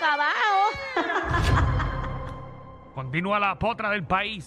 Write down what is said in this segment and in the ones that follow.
acabado. Continúa la potra del país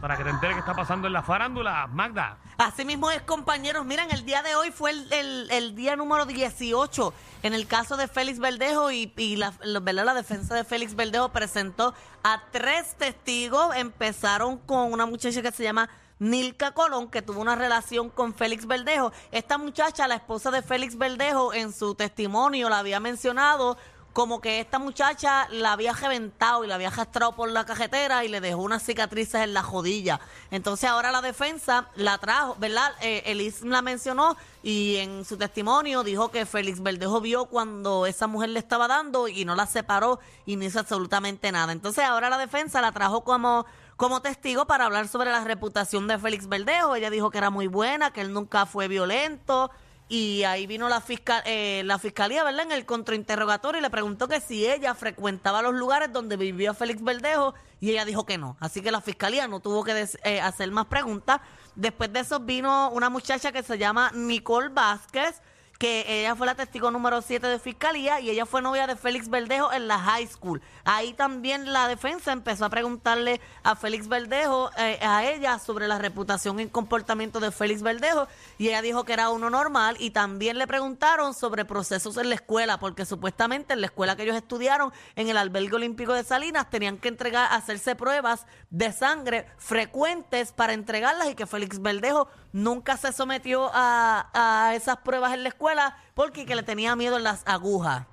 para que te enteres qué está pasando en la farándula. Magda. Así mismo es, compañeros. Miren, el día de hoy fue el, el- el día número 18 en el caso de Félix Verdejo y, y la, la- ¿verdad? la defensa de Félix Verdejo presentó a tres testigos. Empezaron con una muchacha que se llama Nilka Colón, que tuvo una relación con Félix Verdejo. Esta muchacha, la esposa de Félix Verdejo, en su testimonio la había mencionado como que esta muchacha la había reventado y la había arrastrado por la cajetera y le dejó unas cicatrices en la jodilla. Entonces ahora la defensa la trajo, ¿verdad? Eh, Elis la mencionó y en su testimonio dijo que Félix Verdejo vio cuando esa mujer le estaba dando y no la separó y no hizo absolutamente nada. Entonces ahora la defensa la trajo como como testigo para hablar sobre la reputación de Félix Verdejo. Ella dijo que era muy buena, que él nunca fue violento. Y ahí vino la, fiscal, eh, la fiscalía, ¿verdad? En el contrainterrogatorio y le preguntó que si ella frecuentaba los lugares donde vivía Félix Verdejo y ella dijo que no. Así que la fiscalía no tuvo que eh, hacer más preguntas. Después de eso vino una muchacha que se llama Nicole Vázquez, que ella fue la testigo número 7 de fiscalía y ella fue novia de Félix Verdejo en la high school. Ahí también la defensa empezó a preguntarle a Félix Verdejo, eh, a ella, sobre la reputación y comportamiento de Félix Verdejo y ella dijo que era uno normal y también le preguntaron sobre procesos en la escuela, porque supuestamente en la escuela que ellos estudiaron, en el albergue olímpico de Salinas, tenían que entregar, hacerse pruebas de sangre frecuentes para entregarlas y que Félix Verdejo nunca se sometió a, a esas pruebas en la escuela porque que le tenía miedo en las agujas.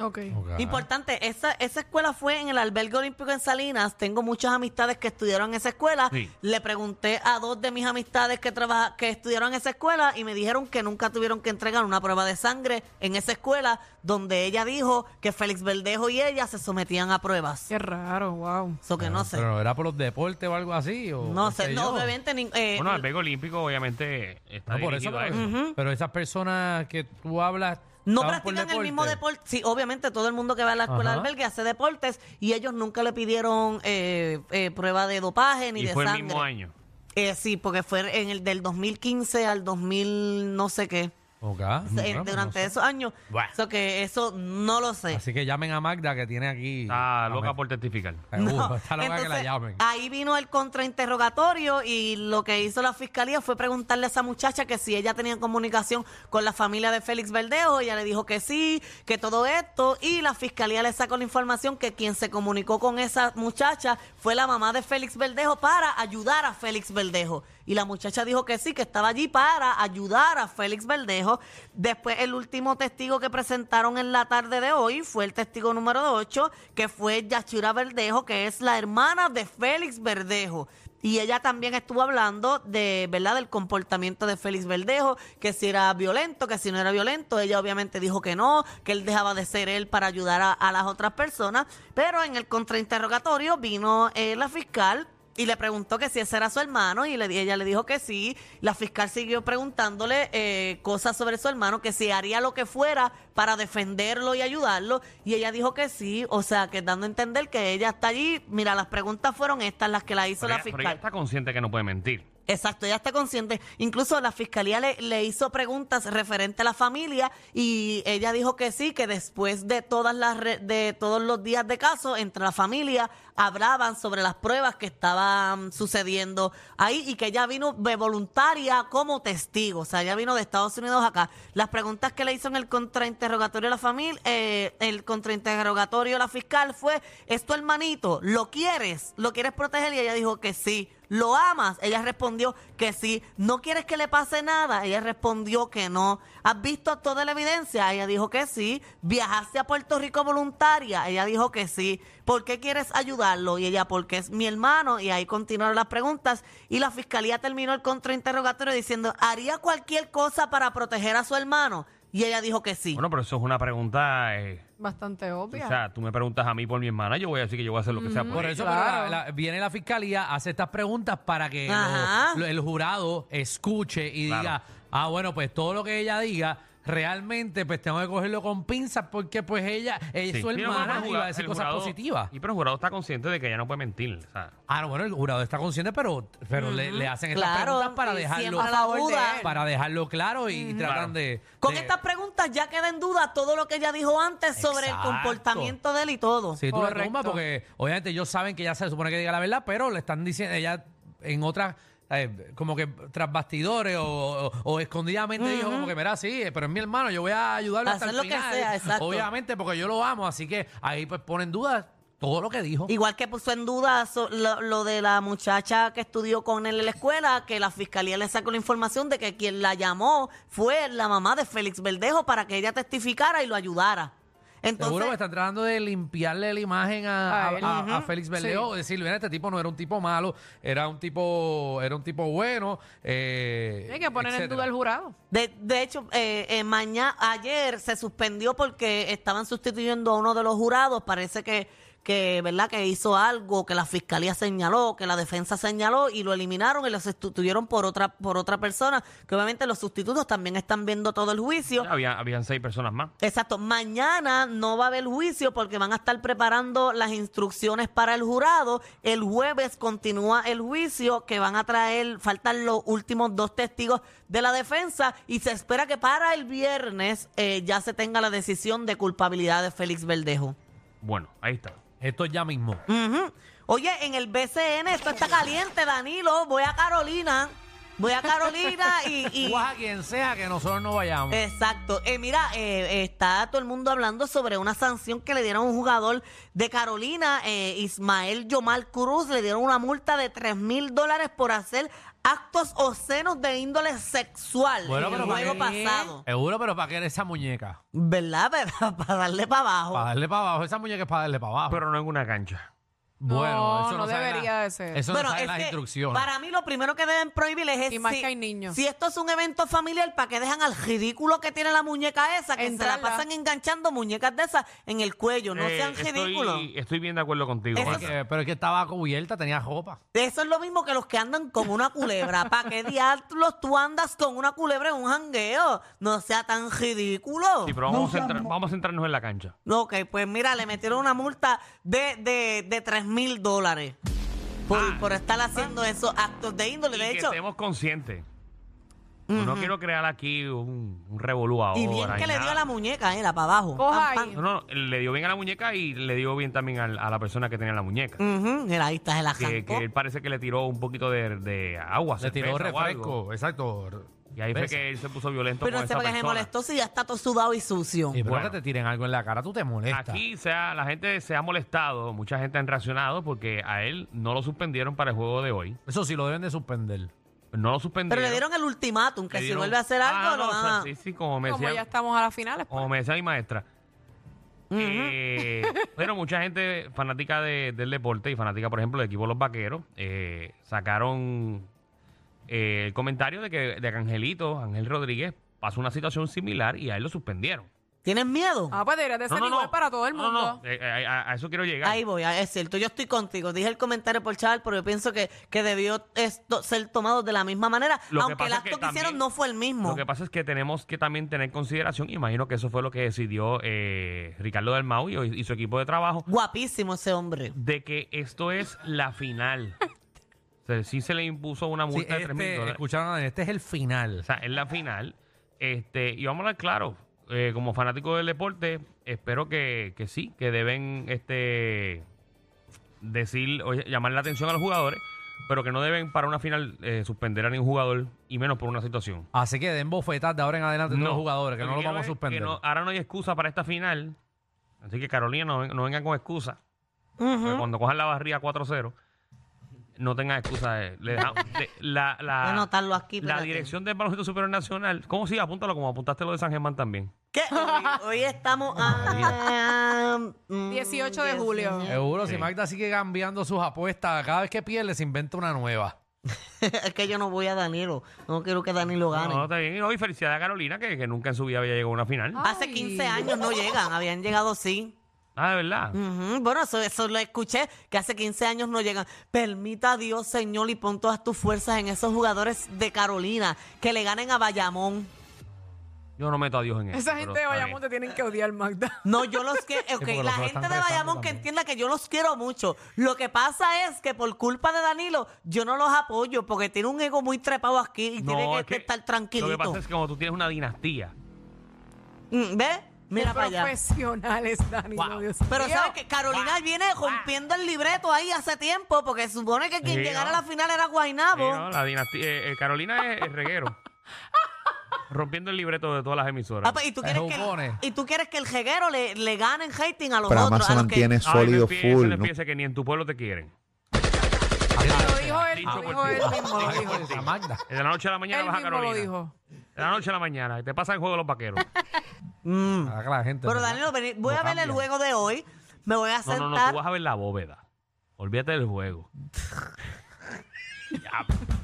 Ok. Ok. Importante, esa, esa escuela fue en el albergue olímpico en Salinas. Tengo muchas amistades que estudiaron en esa escuela. Sí. Le pregunté a dos de mis amistades que trabaja, que estudiaron en esa escuela y me dijeron que nunca tuvieron que entregar una prueba de sangre en esa escuela donde ella dijo que Félix Verdejo y ella se sometían a pruebas. Qué raro, wow. Eso que no sé. Pero era por los deportes o algo así. O, No sé, no, yo. obviamente. ni- eh, Bueno, el Vega Olímpico obviamente está No, por eso, pero, eso. pero esas personas que tú hablas. No practican el mismo deporte. Sí, obviamente todo el mundo que va a la escuela de albergue hace deportes y ellos nunca le pidieron eh, eh, prueba de dopaje ni Y de fue sangre. el mismo año. Eh, sí, porque fue en el del 2015 al 2000 no sé qué. Eh, pues durante no sé. esos años. Bueno. Eso que eso no lo sé. Así que llamen a Magda que tiene aquí. Está loca por testificar. Seguro, No. Está loca que la Entonces, llamen. Ahí vino el contrainterrogatorio y lo que hizo la fiscalía fue preguntarle a esa muchacha que si ella tenía comunicación con la familia de Félix Verdejo. Ella le dijo que sí, que todo esto. Y la fiscalía le sacó la información que quien se comunicó con esa muchacha fue la mamá de Félix Verdejo para ayudar a Félix Verdejo. Y la muchacha dijo que sí, que estaba allí para ayudar a Félix Verdejo. Después, el último testigo que presentaron en la tarde de hoy fue el testigo número 8, que fue Yachira Verdejo, que es la hermana de Félix Verdejo. Y ella también estuvo hablando de, ¿verdad?, del comportamiento de Félix Verdejo, que si era violento, que si no era violento. Ella obviamente dijo que no, que él dejaba de ser él para ayudar a, las otras personas. Pero en el contrainterrogatorio vino eh, la fiscal y le preguntó que si ese era su hermano y le, ella le dijo que sí. La fiscal siguió preguntándole eh, cosas sobre su hermano, que si haría lo que fuera para defenderlo y ayudarlo. Y ella dijo que sí, o sea, que dando a entender que ella está allí. Mira, las preguntas fueron estas, las que la hizo Pero la ella, pero fiscal. ella está consciente que no puede mentir. Exacto, ella está consciente. Incluso la fiscalía le, hizo preguntas referente a la familia y ella dijo que sí, que después de todas las re- de todos los días de caso entre la familia hablaban sobre las pruebas que estaban sucediendo ahí y que ella vino de voluntaria como testigo, o sea, ella vino de Estados Unidos acá. Las preguntas que le hizo en el contrainterrogatorio a la familia, eh, el contrainterrogatorio a la fiscal fue, ¿es tu hermanito? ¿Lo quieres? ¿Lo quieres proteger? Y ella dijo que sí. ¿Lo amas? Ella respondió que sí. ¿No quieres que le pase nada? Ella respondió que no. ¿Has visto toda la evidencia? Ella dijo que sí. ¿Viajaste a Puerto Rico voluntaria? Ella dijo que sí. ¿Por qué quieres ayudarlo? Y ella, porque es mi hermano. Y ahí continuaron las preguntas. Y la fiscalía terminó el contrainterrogatorio diciendo, ¿haría cualquier cosa para proteger a su hermano? Y ella dijo que sí. Bueno, pero eso es una pregunta. eh, Bastante obvia. o sea, tú me preguntas a mí por mi hermana, yo voy a decir que yo voy a hacer lo que sea por Por ella. eso Claro. pero la- la- viene la fiscalía, hace estas preguntas para que Ajá. lo- lo- el jurado escuche y Claro. diga, ah, bueno, pues todo lo que ella diga, realmente pues tengo que cogerlo con pinzas porque pues ella, ella Sí. es su Sí, no, hermana pero el y va a decir el cosas jurado- positivas. Y pero el jurado está consciente de que ella no puede mentir. o sea, Ah, no, bueno, el jurado está consciente, pero, pero le, le hacen estas Claro, preguntas para y dejarlo, siempre la duda. para dejarlo claro y tratan de... Con de- estas preguntas ya queda en duda todo lo que ella dijo antes sobre el Exacto. comportamiento de él y todo. Sí, tú la Correcto. tumbas porque obviamente ellos saben que ella se supone que diga la verdad, pero le están diciendo, ella en otras, eh, como que tras bastidores o, o- o escondidamente dijo como que, mira, sí, pero es mi hermano, yo voy a ayudarlo hasta Hacer el lo que final. sea, exacto. Obviamente porque yo lo amo, así que ahí pues ponen dudas todo lo que dijo. Igual que puso en duda so- lo, lo de la muchacha que estudió con él en la escuela, que la fiscalía le sacó la información de que quien la llamó fue la mamá de Félix Verdejo para que ella testificara y lo ayudara. Entonces, Seguro que están tratando de limpiarle la imagen a, A a- él. a- a Ujú. Félix Berleo, decirle, mira, este tipo no era un tipo malo, era un tipo, era un tipo bueno. eh, Hay que poner en etcétera. duda el jurado. de, de hecho, eh, mañana, ayer se suspendió porque estaban sustituyendo a uno de los jurados. Parece que, que, ¿verdad? Que hizo algo que la fiscalía señaló, que la defensa señaló y lo eliminaron y lo sustituyeron por otra, por otra persona. Que obviamente los sustitutos también están viendo todo el juicio. había, habían seis personas más. Exacto. Mañana no va a haber juicio porque van a estar preparando las instrucciones para el jurado. El jueves continúa el juicio que van a traer, faltan los últimos dos testigos de la defensa y se espera que para el viernes eh, ya se tenga la decisión de culpabilidad de Félix Verdejo. Bueno, ahí está. Esto ya mismo. Ujú. Oye, en el BCN esto está caliente, Danilo. Voy a Carolina. Voy a Carolina y... y- Tú vas a quien sea que nosotros no vayamos. Exacto. Eh, mira, eh, está todo el mundo hablando sobre una sanción que le dieron a un jugador de Carolina, eh, Ismael Yomar Cruz, le dieron una multa de 3 mil dólares por hacer actos obscenos de índole sexual Bueno, en el pero juego ¿para qué? pasado. Seguro, pero ¿para qué era esa muñeca? ¿Verdad? Pero para darle para abajo. Para darle para abajo. Esa muñeca es para darle para abajo. Pero no en una cancha. Bueno, No, eso no, no sabe debería la- de ser. Eso Bueno, no sabe es las que instrucciones. Para mí lo primero que deben prohibir es Y más si, que hay niños. si esto es un evento familiar, ¿para que dejan al ridículo que tiene la muñeca esa? Que se Entrarla. la pasan enganchando muñecas de esas en el cuello. No Eh, sean ridículos. estoy, estoy bien de acuerdo contigo. Eso Es Marta. que- pero es que estaba cubierta, tenía ropa. Eso es lo mismo que los que andan con una culebra. ¿Para qué diablos tú andas con una culebra en un jangueo? No sea tan ridículo. Sí, pero vamos, a centrar- vamos a centrarnos en la cancha. Ok, pues mira, le metieron una multa de, de, de 3 mil dólares por, Ah. por estar haciendo esos actos de índole. Y De que hecho, estemos conscientes. No quiero crear aquí un, un revolú ahora. y bien que le dio a la muñeca, era para abajo. Coja ahí. No, no, le dio bien a la muñeca y le dio bien también al- a, la persona que tenía la muñeca. Ujú, Mira, ahí está, se la Que, arrancó. que él parece que le tiró un poquito de, de agua. Le tiró cerveza o algo. refresco, exacto. Y ahí fue ¿Ves? que él se puso violento Pero con no sé esa por qué se persona. molestó si ya está todo sudado y sucio. Y pero Bueno. que te tiren algo en la cara, tú te molestas. Aquí se ha- la gente se ha molestado, mucha gente han reaccionado porque a él no lo suspendieron para el juego de hoy. Eso sí lo deben de suspender. No lo Pero suspendieron. le dieron el ultimátum, que Le si dieron- vuelve a hacer algo, Ah, lo no, van o sea, a... Sí, sí, como me Como decía, ya estamos a las finales. pues. como me decía mi maestra. Eh, pero mucha gente fanática de- del deporte y fanática, por ejemplo, del equipo los vaqueros, eh, sacaron eh, el comentario de que, de que Angelito, Ángel Rodríguez, pasó una situación similar y a él lo suspendieron. ¿Tienes miedo? Ah, pues debería de ser igual para todo el No, mundo. no, no, eh, eh, a, a eso quiero llegar. Ahí voy, ah, es cierto, yo estoy contigo. Dije el comentario por chaval, pero yo pienso que, que debió esto ser tomado de la misma manera, Lo que aunque el pasa es acto que que, también- hicieron no fue el mismo. Lo que pasa es que tenemos que también tener consideración, imagino que eso fue lo que decidió eh, Ricardo del Mau y, y su equipo de trabajo, Guapísimo ese hombre. de que esto es la final. O sea, sí se le impuso una Sí, multa de 3 mil este, dólares. escucharon, este es el final. O sea, es la final. Este, y vamos a hablar claro, eh, como fanático del deporte, espero que, que sí, que deben este decir, oye, llamar la atención a los jugadores, pero que no deben para una final eh, suspender a ningún jugador y menos por una situación. Así que den bofetas de ahora en adelante a todos los jugadores, que no los quiero vamos a es que suspender. no- ahora no hay excusa para esta final. Así que Carolina, no, ven- no vengan con excusa. Porque Cuando cojan la barría 4-0, no tengan excusa. eh. Le deja- de- la, la- Voy a anotarlo aquí, la espérate. dirección del Baloncesto Superior Nacional, ¿cómo sigue? Apúntalo como apuntaste lo de San Germán también. ¿Qué? Hoy, hoy estamos a... mm, 18 de julio. Seguro, si Sí. Magda sigue cambiando sus apuestas, cada vez que pierde se inventa una nueva. es que yo no voy a Danilo. No quiero que Danilo gane. No, está bien. Y no, y felicidades a Carolina, que, que nunca en su vida había llegado a una final. Ah. Hace Ay. 15 años no llegan, habían llegado sí. Ah, de verdad. Ujú, Bueno, eso, eso lo escuché, que hace 15 años no llegan. Permita a Dios, Señor, y pon todas tus fuerzas en esos jugadores de Carolina, que le ganen a Bayamón. Yo no meto a Dios en eso. Esa gente de Bayamón te tienen que odiar, Magda. No, yo los quiero. ok, porque los la gente están de rezando Bayamón que también. entienda que yo los quiero mucho. Lo que pasa es que por culpa de Danilo, yo no los apoyo porque tiene un ego muy trepado aquí y No, tiene es que, estar tranquilito. Lo que pasa es que como tú tienes una dinastía. Mm, ¿Ves? Mira para allá. profesionales, Wow. Dios Pero mío. sabes que Carolina viene rompiendo el libreto ahí hace tiempo porque se supone que quien Sí, llegara ¿no? a la final era Sí, Guainabo. ¿no? La dinastía. eh, eh, Carolina es el reguero. Rompiendo el libreto de todas las emisoras. Ah, pues, y, tú Se quieres que el, y tú quieres que el jeguero le, le gane en hating a los Pero además otros. se los que- mantiene Ay, sólido no empiece, full, no ¿no? empiece que ni en tu pueblo te quieren. Lo dijo él, lo dijo él mismo, lo dijo. De la noche a la mañana vas a Carolina. dijo. De la noche a la mañana. Y te pasa el juego de los vaqueros. Mm. Para que la gente. Pero vení- voy No a ver el cambia. juego de hoy. Me voy a No, sentar. no, no. Tú vas a ver la bóveda. Olvídate del juego. Ya, No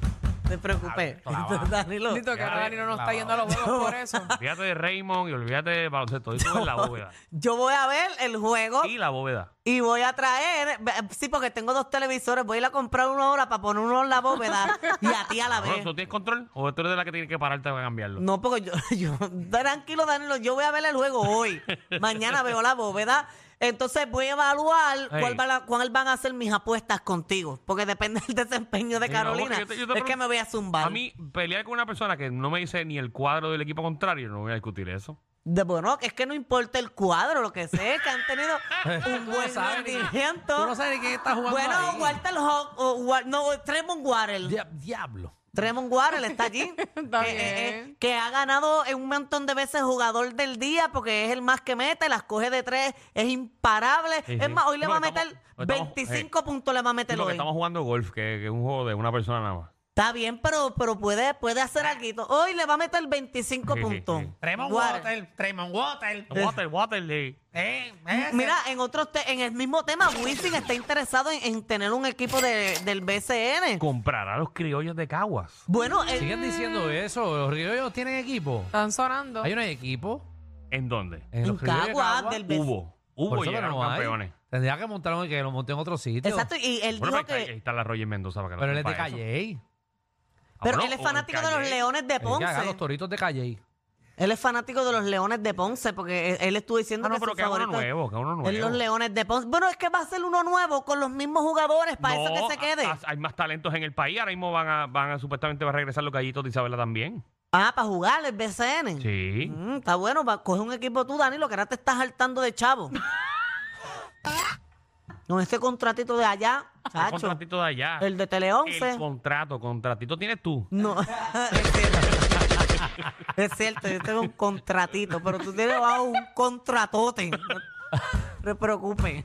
te preocupes. Danilo. Dito que Ya, ahora Danilo no está clavado. yendo a los juegos por eso. olvídate de Raymond y olvídate de baloncesto. Y tú ves la bóveda. Yo voy a ver el juego Y la bóveda. y voy a traer. Sí, porque tengo dos televisores. Voy a ir a comprar uno ahora para poner uno en la bóveda y a ti a la Bueno, vez. ¿Tú tienes control? ¿O tú eres de la que tiene que pararte para cambiarlo? No, porque yo, yo, tranquilo, Danilo, yo voy a ver el juego hoy. Mañana veo la bóveda. Entonces voy a evaluar cuál, va la- cuál van a ser mis apuestas contigo. Porque depende del desempeño de Sí, no, Carolina. porque yo te- yo te es que me voy a zumbar. A mí, pelear con una persona que no me dice ni el cuadro del equipo contrario, no voy a discutir eso. De, bueno, es que no importa el cuadro, lo que sé es que han tenido un buen sabes ni- rendimiento. Tú no sabes ni quién está jugando Bueno, ahí. Walter Hawk, o Wa- no, Tremont. Dia- Diablo. Tremont Waddle está allí. Está que, eh, bien. eh, que ha ganado en un montón de veces jugador del día porque es el más que mete, las coge de tres, es imparable. Sí, es sí. más, hoy le Sí, va a meter estamos- estamos- 25 puntos, le va a Sí, meter porque hoy. estamos jugando golf, que, que es un juego de una persona nada más. Está bien, pero, pero puede, puede hacer algo. Hoy le va a meter 25 Sí, sí, puntos. sí. Waddle. Water. Tremont Water. Water, Waterley. Eh, ese. Mira, en otros te- en el mismo tema, Wisin está interesado en, en tener un equipo de- del BCN. Comprar a los criollos de Caguas. Bueno, él- Siguen diciendo eso. Los criollos tienen equipo. Están sonando. Hay un equipo. ¿En dónde? En en los criollos de Caguas Caguas. del BCN. Hubo. Por Hubo eso y que llegaron no hay. campeones. Tendría que montar un que lo monte en otro sitio. Exacto, y él Bueno, dijo pero ahí, que... ahí está la Roger Mendoza para que Pero él la es de sepa eso. Calle. Ah, Pero él es fanático de los. Leones de Que haga los Ponce. toritos de Calle. Él es fanático de los Leones de Ponce porque él, él estuvo diciendo Ah, no, que pero su que haga uno favorito nuevo, que haga uno nuevo. es los Leones de Ponce. Bueno, es que va a ser uno nuevo con los mismos jugadores para eso que se quede. a- a- hay más talentos en el país. Ahora mismo van a, van a supuestamente va a regresar los gallitos de Isabela también. Ah, para jugar el BCN. Sí. Mm, está bueno, va, coge un equipo tú, Danilo, que ahora te estás hartando de chavo. Con este contratito de allá, El chacho. contratito de allá. El de Tele 11. El contrato, contratito tienes tú. No, es cierto. Es cierto, yo tengo un contratito, pero tú tienes bajo un contratote. No te preocupes.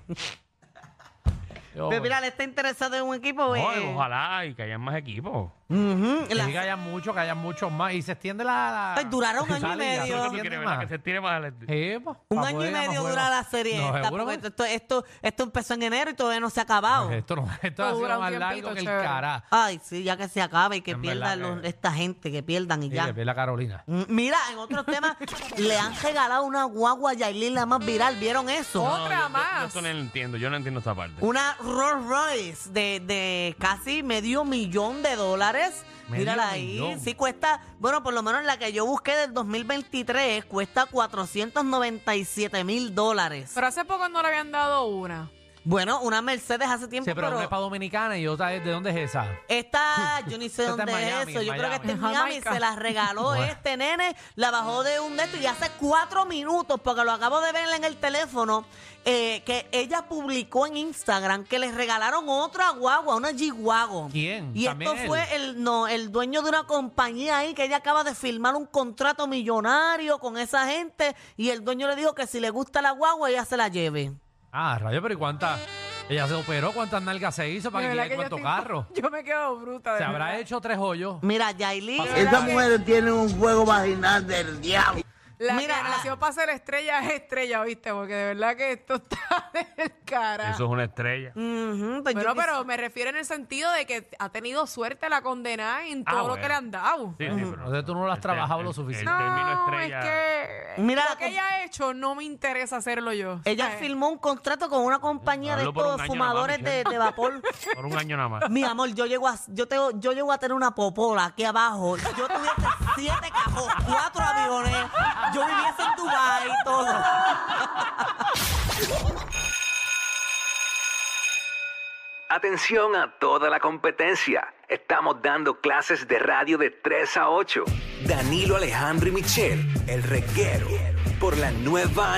Yo- Pero mira, él está interesado en un equipo. No, eh, ojalá y que hayan más equipos. Ujú, que la- sí que haya mucho, que haya muchos más. Y se extiende la. la- Ay, duraron año y medio. se Eso es lo que extiende quiere, ¿verdad? más. Que se tire más. Sí, pues, un para año y poder medio dura la serie No, esta, seguro porque que- esto, esto, esto empezó en enero y todavía no se ha acabado. Esto, no, esto ha sido dura un más tiempito, largo que el chévere. cara. Ay, sí, ya que se acabe y que En pierdan verdad los- que- esta gente, que pierdan y Sí, ya. que ve la Carolina. Mm, Mira, en otros temas, le han regalado una guagua a Yailin, la más viral. ¿Vieron eso? Otra yo- yo- Yo, más. esto no lo entiendo. Yo no entiendo esta parte. Una Rolls Royce de, de casi medio millón de dólares. Mírala ahí. millón. Sí cuesta, bueno, por lo menos la que yo busqué del 2023, cuesta 497 mil dólares. Pero hace poco no le habían dado una. Bueno, una Mercedes hace tiempo, Sí, pero una pero es para Dominicana y otra es de dónde es esa. esta, yo ni sé Esta dónde es Miami, eso. Yo creo que está en En Miami. Se la regaló este nene, la bajó de un de esto y hace cuatro minutos, porque lo acabo de ver en el teléfono, eh, que ella publicó en Instagram que le regalaron otra guagua, una G-Wagon. ¿Quién? Y ¿También esto él? fue el, no, el dueño de una compañía ahí que ella acaba de firmar un contrato millonario con esa gente y el dueño le dijo que si le gusta la guagua ella se la lleve. Ah, rayo, pero ¿y cuántas? Ella se operó, ¿cuántas nalgas se hizo para De que verdad llegue yo cuánto estoy- carro? Yo me quedo bruta. de Se habrá verdad. hecho tres hoyos. Mira, Yailin. Esa mujer tiene un juego vaginal del diablo. La Mira, que la- nació para ser estrella es estrella, ¿viste? Porque de verdad que esto está del cara. Eso es una estrella. Ujú, pues yo quis- pero me refiero en el sentido de que ha tenido suerte la condenada en Ah, todo lo bueno. que le han dado. Sí, sí, pero- Entonces tú no lo has el- trabajado el- lo el- suficiente. El término No, estrella. es que Mira, lo que ella ha hecho no me interesa hacerlo yo. Ella firmó un contrato con una compañía de Hazlo por un estos año nada más, fumadores de, Michelle. de vapor. Por un año nada más. Mi amor, yo llego a, yo tengo, yo llego a tener una popola aquí abajo. Yo tuviese siete cajos, cuatro aviones. Yo viviese en Dubái todo. Atención a toda la competencia. Estamos dando clases de radio de 3 a 8. Danilo Alejandro y Michelle, el reguero, por la nueva